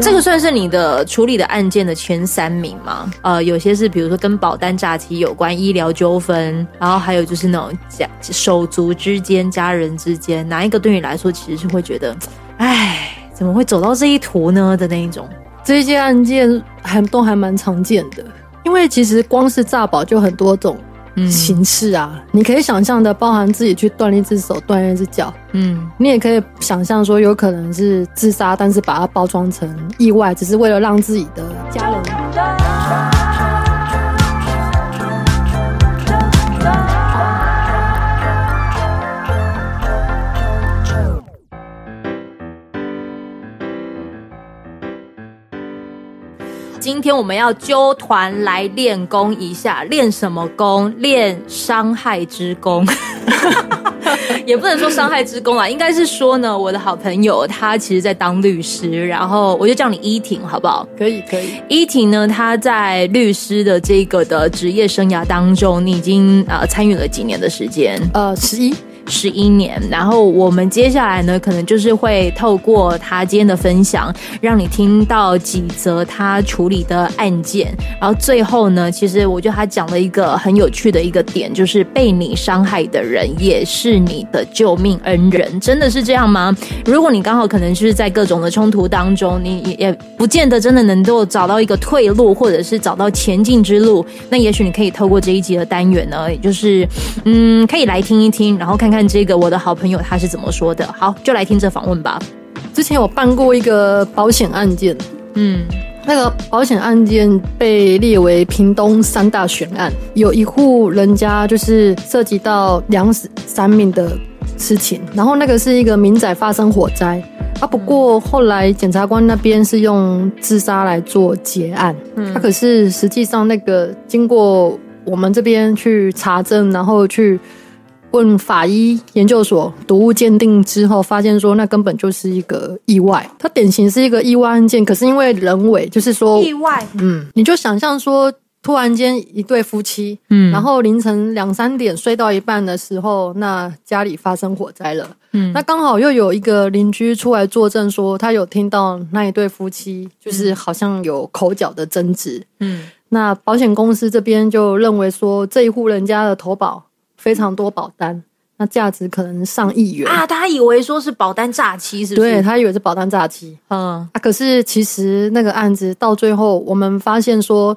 这个算是你的处理的案件的前三名吗？呃，有些是比如说跟保单诈欺有关、医疗纠纷，然后还有就是那种家手足之间、家人之间，哪一个对你来说其实是会觉得，哎，怎么会走到这一途呢的那一种？这些案件还都还蛮常见的，因为其实光是诈保就很多种。形式啊，嗯、你可以想象的，包含自己去断一只手、断一只脚，嗯，你也可以想象说，有可能是自杀，但是把它包装成意外，只是为了让自己的家人。今天我们要揪团来练功一下，练什么功？练伤害之功，也不能说伤害之功啊，应该是说呢，我的好朋友他其实在当律师，然后我就叫你依婷，好不好？可以，可以。依婷呢，她在律师的这个的职业生涯当中，你已经呃参与了几年的时间？呃，十一。十一年，然后我们接下来呢，可能就是会透过他今天的分享，让你听到几则他处理的案件，然后最后呢，其实我觉得他讲了一个很有趣的一个点，就是被你伤害的人也是你的救命恩人，真的是这样吗？如果你刚好可能就是在各种的冲突当中，你也也不见得真的能够找到一个退路，或者是找到前进之路，那也许你可以透过这一集的单元呢，也就是嗯，可以来听一听，然后看看。看这个我的好朋友他是怎么说的？好，就来听这访问吧。之前我办过一个保险案件，嗯，那个保险案件被列为屏东三大悬案，有一户人家就是涉及到两死三命的事情，然后那个是一个民宅发生火灾啊，不过后来检察官那边是用自杀来做结案，嗯，他可是实际上那个经过我们这边去查证，然后去。问法医研究所毒物鉴定之后，发现说那根本就是一个意外，它典型是一个意外案件。可是因为人为，就是说意外，嗯，你就想象说，突然间一对夫妻，嗯，然后凌晨两三点睡到一半的时候，那家里发生火灾了，嗯，那刚好又有一个邻居出来作证说，他有听到那一对夫妻就是好像有口角的争执，嗯，那保险公司这边就认为说，这一户人家的投保。非常多保单，那价值可能上亿元啊！他以为说是保单诈欺，是不是？对，他以为是保单诈欺，嗯啊，可是其实那个案子到最后，我们发现说，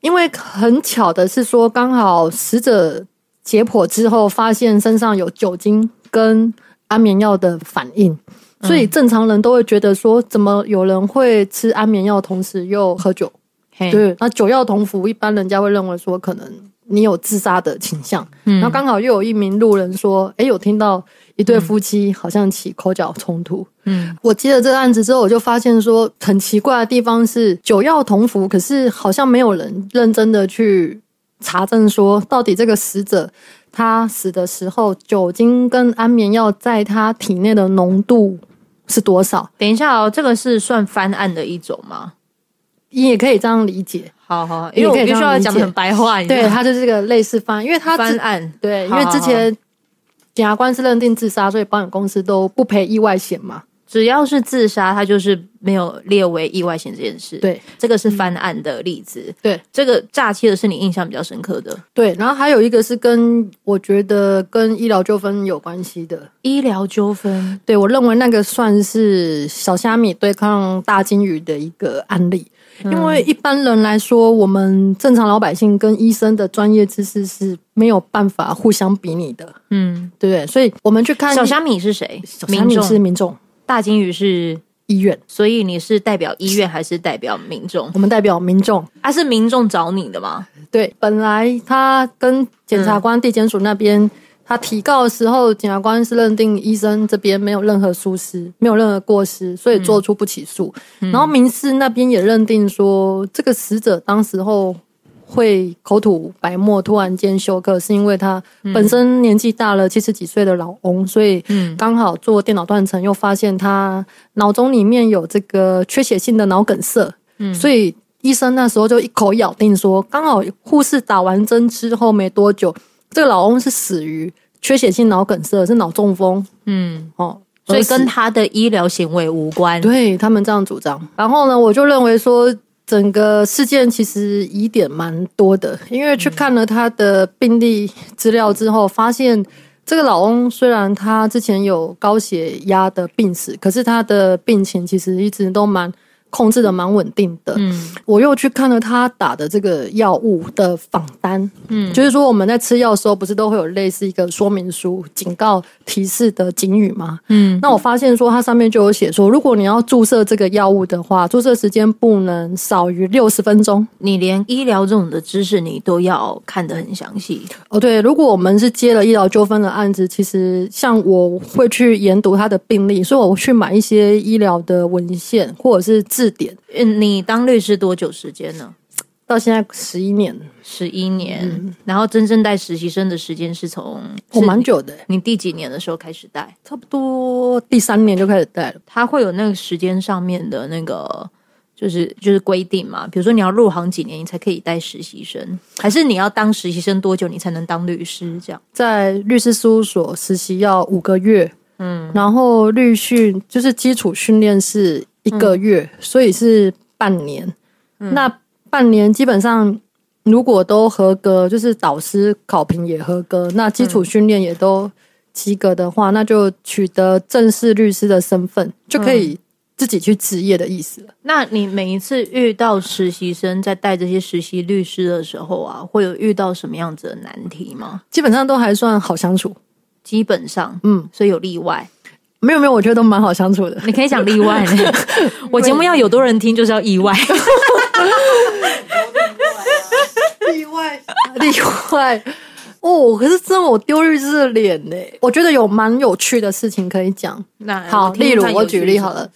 因为很巧的是说，刚好死者解剖之后，发现身上有酒精跟安眠药的反应，所以正常人都会觉得说，怎么有人会吃安眠药，同时又喝酒？嘿对，那酒药同服，一般人家会认为说可能。你有自杀的倾向，嗯，然后刚好又有一名路人说，哎，有听到一对夫妻好像起口角冲突，嗯，我接了这个案子之后，我就发现说，很奇怪的地方是酒药同服，可是好像没有人认真的去查证说，到底这个死者他死的时候，酒精跟安眠药在他体内的浓度是多少？等一下哦，这个是算翻案的一种吗？你也可以这样理解。好好，因为我必须要讲很白话，对，他就是这个类似翻，因为他翻案，对，因为之前检察官是认定自杀，所以保险公司都不赔意外险嘛。只要是自杀，他就是没有列为意外险这件事。对，这个是翻案的例子。对，这个诈欺的是你印象比较深刻的。对，然后还有一个是跟我觉得跟医疗纠纷有关系的医疗纠纷。对，我认为那个算是小虾米对抗大金鱼的一个案例。因为一般人来说，我们正常老百姓跟医生的专业知识是没有办法互相比拟的，嗯，对不对？所以我们去看小虾米是谁？小虾米是民众，大金鱼是医院。所以你是代表医院还是代表民众？我们代表民众。他、啊、是民众找你的吗？对，本来他跟检察官、地检署那边。他提告的时候，检察官是认定医生这边没有任何疏失，没有任何过失，所以做出不起诉。嗯、然后民事那边也认定说，这个死者当时候会口吐白沫，突然间休克，是因为他本身年纪大了，七十几岁的老翁，所以刚好做电脑断层，又发现他脑中里面有这个缺血性的脑梗塞。嗯，所以医生那时候就一口咬定说，刚好护士打完针之后没多久。这个老翁是死于缺血性脑梗塞，是脑中风。嗯，哦，所以跟他的医疗行为无关。对，他们这样主张。然后呢，我就认为说，整个事件其实疑点蛮多的，因为去看了他的病历资料之后，发现这个老翁虽然他之前有高血压的病史，可是他的病情其实一直都蛮。控制的蛮稳定的，嗯，我又去看了他打的这个药物的访单，嗯，就是说我们在吃药的时候，不是都会有类似一个说明书、警告、提示的警语吗？嗯，那我发现说它上面就有写说，如果你要注射这个药物的话，注射时间不能少于六十分钟。你连医疗这种的知识你都要看得很详细哦。对，如果我们是接了医疗纠纷的案子，其实像我会去研读他的病例，所以我去买一些医疗的文献或者是。字典，嗯，你当律师多久时间呢？到现在十一年，十一年。嗯、然后真正带实习生的时间是从我蛮久的。你第几年的时候开始带？差不多第三年就开始带了。他会有那个时间上面的那个，就是就是规定嘛？比如说你要入行几年，你才可以带实习生，还是你要当实习生多久，你才能当律师？这样，在律师事务所实习要五个月，嗯，然后律训就是基础训练是。一个月，嗯、所以是半年。嗯、那半年基本上，如果都合格，就是导师考评也合格，那基础训练也都及格的话，嗯、那就取得正式律师的身份，就可以自己去执业的意思了。那你每一次遇到实习生在带这些实习律师的时候啊，会有遇到什么样子的难题吗？基本上都还算好相处，基本上，嗯，所以有例外。没有没有，我觉得都蛮好相处的。你可以讲例外呢。我节目要有多人听，就是要意外。意外，例外。哦，可是真的我丢律师的脸呢。我觉得有蛮有趣的事情可以讲。那好，例如我举例好了。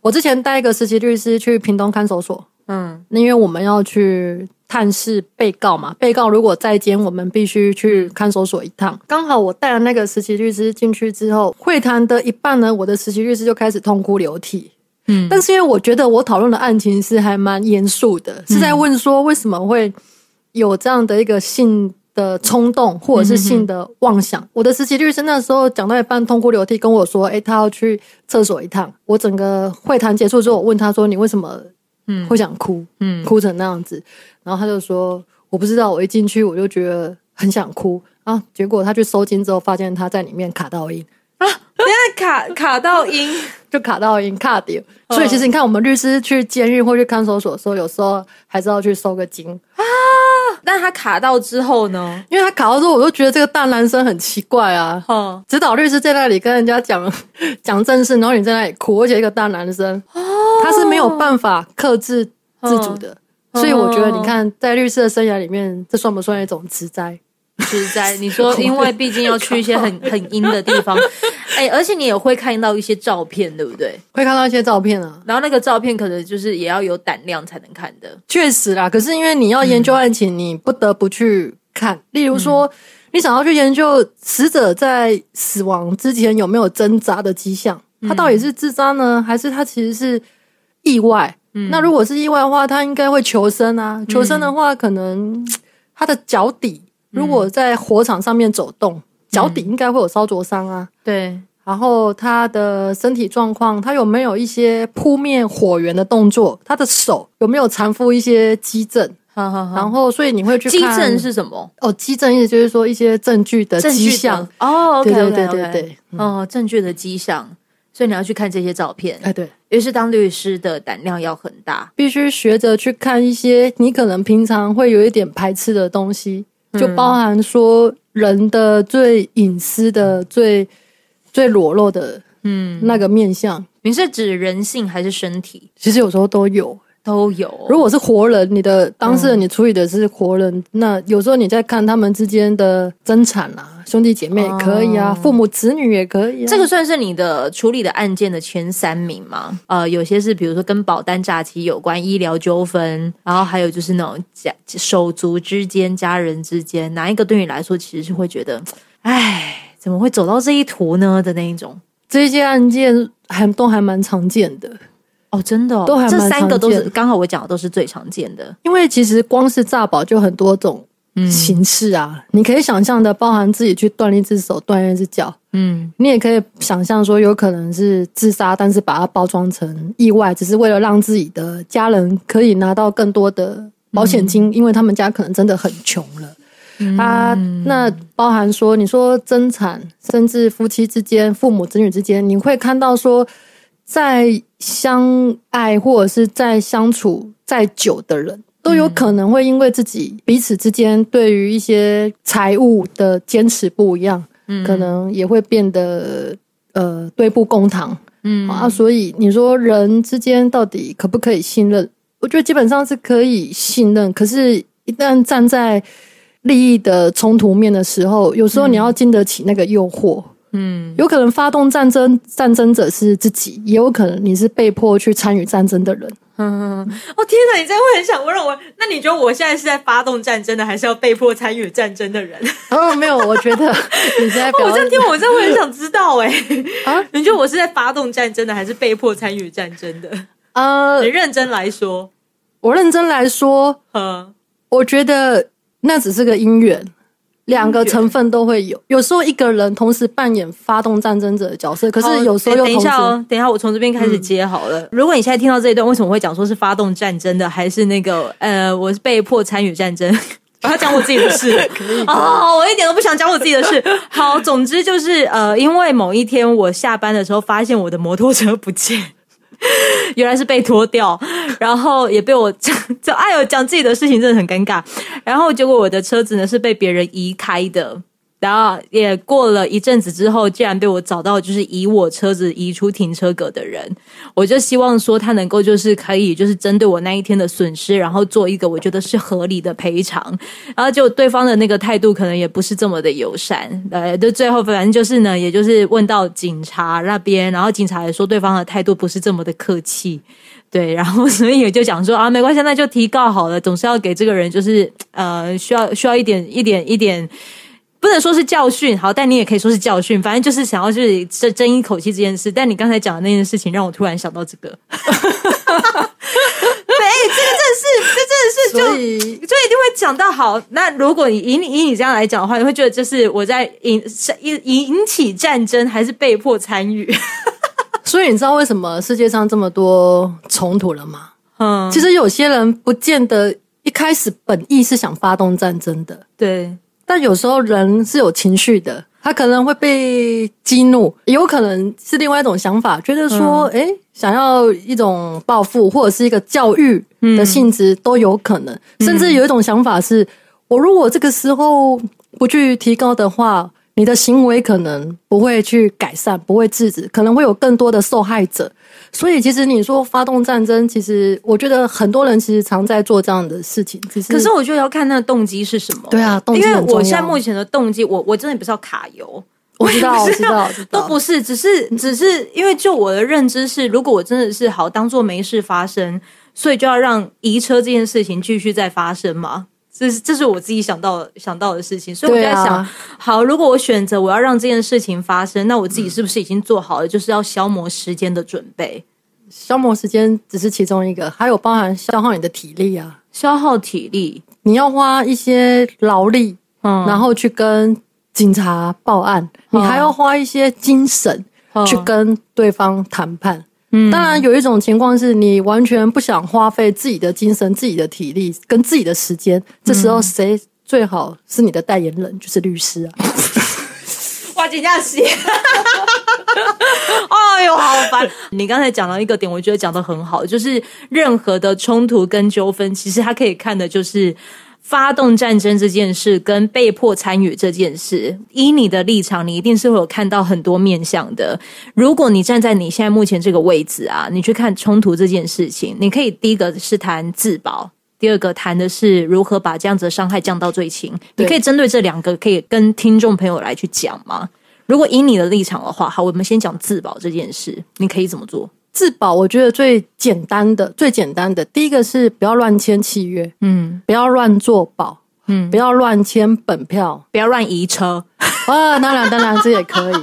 我之前带一个实习律师去屏东看守所。嗯，那因为我们要去。探视被告嘛，被告如果在监，我们必须去看守所一趟。刚好我带了那个实习律师进去之后，会谈的一半呢，我的实习律师就开始痛哭流涕。嗯，但是因为我觉得我讨论的案情是还蛮严肃的，是在问说为什么会有这样的一个性的冲动，或者是性的妄想。我的实习律师那时候讲到一半痛哭流涕，跟我说：“诶，他要去厕所一趟。”我整个会谈结束之后，我问他说：“你为什么？”嗯，会想哭，嗯，哭成那样子，然后他就说：“我不知道，我一进去我就觉得很想哭啊。”结果他去收金之后，发现他在里面卡到音啊，现在卡卡到音，就卡到音卡掉。所以其实你看，我们律师去监狱或去看守所的时候，有时候还是要去收个金啊。但他卡到之后呢？因为他卡到之后，我就觉得这个大男生很奇怪啊。嗯，指导律师在那里跟人家讲讲正事，然后你在那里哭，而且一个大男生。他是没有办法克制自主的，哦、所以我觉得，你看，在律师的生涯里面，这算不算一种职灾？职灾？你说，因为毕竟要去一些很很阴的地方，哎、欸，而且你也会看到一些照片，对不对？会看到一些照片啊，然后那个照片可能就是也要有胆量才能看的。确实啦，可是因为你要研究案情，你不得不去看。例如说，你想要去研究死者在死亡之前有没有挣扎的迹象，他到底是自杀呢，还是他其实是？意外，嗯，那如果是意外的话，他应该会求生啊。求生的话，可能 他的脚底如果在火场上面走动，脚底应该会有烧灼伤啊。对，然后他的身体状况，他有没有一些扑灭火源的动作？他的手有没有缠缚一些迹证？好好好。然后，所以你会去看迹证是什么？哦，迹证意思就是说一些证据的迹象。哦，对对对对对，哦，证据的迹象。所以你要去看这些照片，哎，对，于是当律师的胆量要很大，必须学着去看一些你可能平常会有一点排斥的东西，就包含说人的最隐私的、最最裸露的，嗯，那个面相。你是指人性还是身体？其实有时候都有。都有。如果是活人，你的当事人，你处理的是活人，嗯、那有时候你在看他们之间的争产啊，兄弟姐妹也可以啊，哦、父母子女也可以啊。这个算是你的处理的案件的前三名吗？呃，有些是比如说跟保单诈欺有关、医疗纠纷，然后还有就是那种家手足之间、家人之间，哪一个对你来说其实是会觉得，哎，怎么会走到这一途呢的那一种？这些案件还都还蛮常见的。哦，真的，哦。这三个都是刚好我讲的都是最常见的。因为其实光是诈保就很多种形式啊，嗯、你可以想象的，包含自己去断一只手、断一只脚，嗯，你也可以想象说，有可能是自杀，但是把它包装成意外，只是为了让自己的家人可以拿到更多的保险金，嗯、因为他们家可能真的很穷了。嗯、啊，那包含说，你说争产，甚至夫妻之间、父母子女之间，你会看到说，在相爱或者是在相处再久的人，都有可能会因为自己彼此之间对于一些财务的坚持不一样，嗯，可能也会变得呃对簿公堂，嗯啊，所以你说人之间到底可不可以信任？我觉得基本上是可以信任，可是一旦站在利益的冲突面的时候，有时候你要经得起那个诱惑。嗯，有可能发动战争，战争者是自己，也有可能你是被迫去参与战争的人。嗯，哦天哪，你这样会很想问我？那你觉得我现在是在发动战争的，还是要被迫参与战争的人？哦，没有，我觉得 你现在我这样听，我真的会很想知道哎。啊，你觉得我是在发动战争的，还是被迫参与战争的？呃，你认真来说，我认真来说，嗯，我觉得。那只是个因缘，两个成分都会有。有时候一个人同时扮演发动战争者的角色，可是有时候…等一下哦，等一下，我从这边开始接好了。嗯、如果你现在听到这一段，为什么会讲说是发动战争的，还是那个呃，我是被迫参与战争？我要讲我自己的事 哦，我一点都不想讲我自己的事。好，总之就是呃，因为某一天我下班的时候，发现我的摩托车不见。原来是被拖掉，然后也被我讲，就哎呦，讲自己的事情真的很尴尬。然后结果我的车子呢是被别人移开的。然后也过了一阵子之后，竟然被我找到，就是移我车子移出停车格的人。我就希望说他能够就是可以就是针对我那一天的损失，然后做一个我觉得是合理的赔偿。然后就对方的那个态度可能也不是这么的友善。呃，就最后反正就是呢，也就是问到警察那边，然后警察也说对方的态度不是这么的客气。对，然后所以也就讲说啊，没关系，那就提告好了，总是要给这个人就是呃需要需要一点一点一点。不能说是教训，好，但你也可以说是教训。反正就是想要就是争争一口气这件事。但你刚才讲的那件事情，让我突然想到这个。对，这个真的是，这真的是就，就一定会讲到好。那如果你以你以你这样来讲的话，你会觉得这是我在引引引起战争，还是被迫参与？所以你知道为什么世界上这么多冲突了吗？嗯，其实有些人不见得一开始本意是想发动战争的，对。但有时候人是有情绪的，他可能会被激怒，也有可能是另外一种想法，觉得说，哎、想要一种报复或者是一个教育的性质都有可能，嗯、甚至有一种想法是，我如果这个时候不去提高的话。你的行为可能不会去改善，不会制止，可能会有更多的受害者。所以，其实你说发动战争，其实我觉得很多人其实常在做这样的事情。只是，可是我觉得要看那个动机是什么。对啊，动机。因为我现在目前的动机，我我真的不是要卡油，我知道，我知道，都不是，只是只是因为就我的认知是，如果我真的是好当做没事发生，所以就要让移车这件事情继续再发生吗？这是这是我自己想到想到的事情，所以我在想，啊、好，如果我选择我要让这件事情发生，那我自己是不是已经做好了，就是要消磨时间的准备？消磨时间只是其中一个，还有包含消耗你的体力啊，消耗体力，你要花一些劳力，嗯，然后去跟警察报案，嗯、你还要花一些精神去跟对方谈判。嗯，当然有一种情况是你完全不想花费自己的精神、自己的体力跟自己的时间，这时候谁最好是你的代言人？就是律师啊！哇，这样写，哎呦，好烦！你刚才讲到一个点，我觉得讲的很好，就是任何的冲突跟纠纷，其实他可以看的就是。发动战争这件事跟被迫参与这件事，以你的立场，你一定是会有看到很多面向的。如果你站在你现在目前这个位置啊，你去看冲突这件事情，你可以第一个是谈自保，第二个谈的是如何把这样子的伤害降到最轻。你可以针对这两个，可以跟听众朋友来去讲吗？如果以你的立场的话，好，我们先讲自保这件事，你可以怎么做？自保，我觉得最简单的、最简单的，第一个是不要乱签契约，嗯，不要乱做保，嗯，不要乱签本票，不要乱移车。啊，当然，当然，这也可以。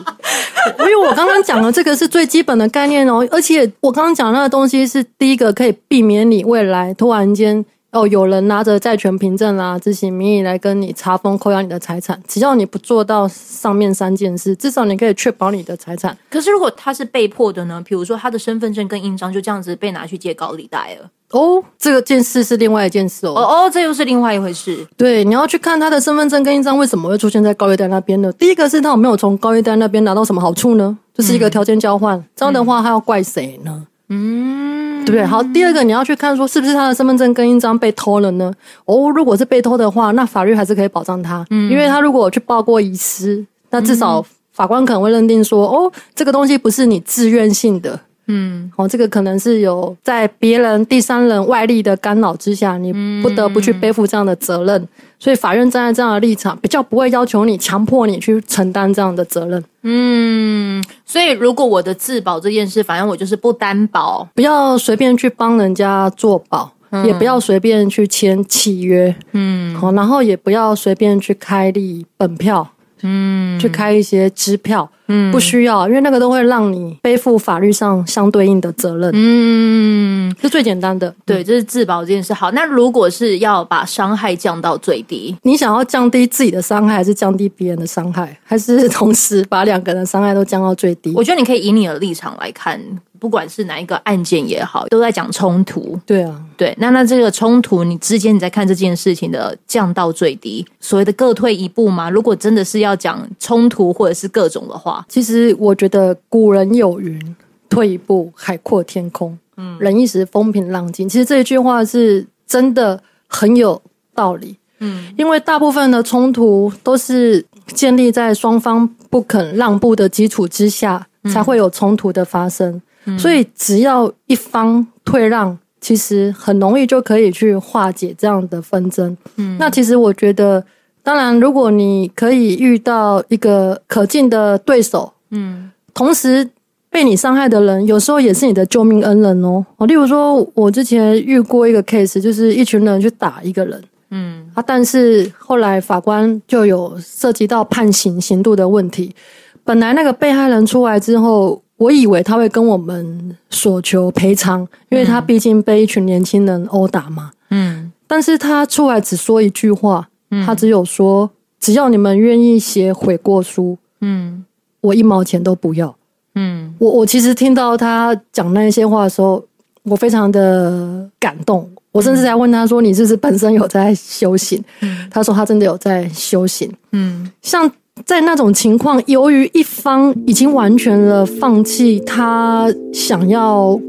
因为我刚刚讲的这个是最基本的概念哦，而且我刚刚讲那个东西是第一个可以避免你未来突然间哦，有人拿着债权凭证啊、执行名义来跟你查封、扣押你的财产，只要你不做到上面三件事，至少你可以确保你的财产。可是如果他是被迫的呢？比如说他的身份证跟印章就这样子被拿去借高利贷了。哦，这个件事是另外一件事哦。哦哦，这又是另外一回事。对，你要去看他的身份证跟印章为什么会出现在高利贷那边呢？第一个是他有没有从高利贷那边拿到什么好处呢？这、就是一个条件交换。这样的话，他要怪谁呢？嗯，对不对？好，第二个你要去看说是不是他的身份证跟印章被偷了呢？哦，如果是被偷的话，那法律还是可以保障他。嗯，因为他如果去报过遗失，那至少法官可能会认定说，哦，这个东西不是你自愿性的。嗯，哦，这个可能是有在别人、第三人外力的干扰之下，你不得不去背负这样的责任。所以法院站在这样的立场，比较不会要求你、强迫你去承担这样的责任。嗯，所以如果我的自保这件事，反正我就是不担保，不要随便去帮人家做保，嗯、也不要随便去签契约。嗯，好，然后也不要随便去开立本票。嗯，去开一些支票，嗯，不需要，因为那个都会让你背负法律上相对应的责任。嗯，是最简单的，对，这是自保这件事。好，那如果是要把伤害降到最低，你想要降低自己的伤害，还是降低别人的伤害，还是同时把两个人的伤害都降到最低？我觉得你可以以你的立场来看。不管是哪一个案件也好，都在讲冲突。对啊，对，那那这个冲突，你之间你在看这件事情的降到最低，所谓的各退一步嘛？如果真的是要讲冲突或者是各种的话，其实我觉得古人有云：“退一步，海阔天空；嗯，忍一时，风平浪静。”其实这一句话是真的很有道理。嗯，因为大部分的冲突都是建立在双方不肯让步的基础之下，才会有冲突的发生。所以，只要一方退让，其实很容易就可以去化解这样的纷争。嗯，那其实我觉得，当然，如果你可以遇到一个可敬的对手，嗯，同时被你伤害的人，有时候也是你的救命恩人哦。哦，例如说，我之前遇过一个 case，就是一群人去打一个人，嗯，啊，但是后来法官就有涉及到判刑刑度的问题。本来那个被害人出来之后。我以为他会跟我们索求赔偿，因为他毕竟被一群年轻人殴打嘛。嗯，但是他出来只说一句话，嗯，他只有说：“只要你们愿意写悔过书，嗯，我一毛钱都不要。”嗯，我我其实听到他讲那些话的时候，我非常的感动。我甚至在问他说：“你是不是本身有在修行？”嗯，他说他真的有在修行。嗯，像。在那种情况，由于一方已经完全的放弃他想要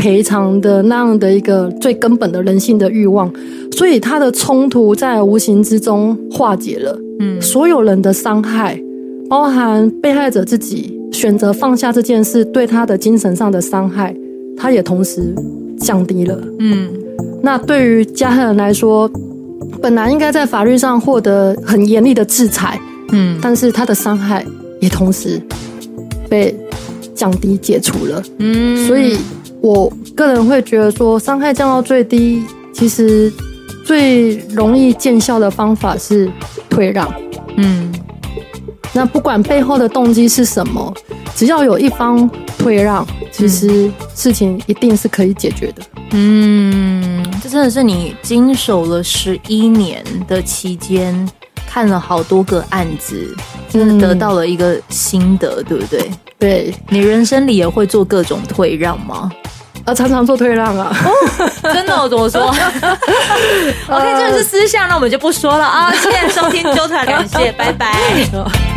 赔偿的那样的一个最根本的人性的欲望，所以他的冲突在无形之中化解了。嗯，所有人的伤害，包含被害者自己选择放下这件事对他的精神上的伤害，他也同时降低了。嗯，那对于加害人来说，本来应该在法律上获得很严厉的制裁。嗯，但是他的伤害也同时被降低解除了。嗯，所以我个人会觉得说，伤害降到最低，其实最容易见效的方法是退让。嗯，那不管背后的动机是什么，只要有一方退让，其实事情一定是可以解决的。嗯，这真的是你经手了十一年的期间。看了好多个案子，真的得到了一个心得，嗯、对不对？对，你人生里也会做各种退让吗？啊，常常做退让啊！哦、真的？我怎么说？OK，这个是私下，那我们就不说了啊！谢谢收听，纠团，感谢，拜拜。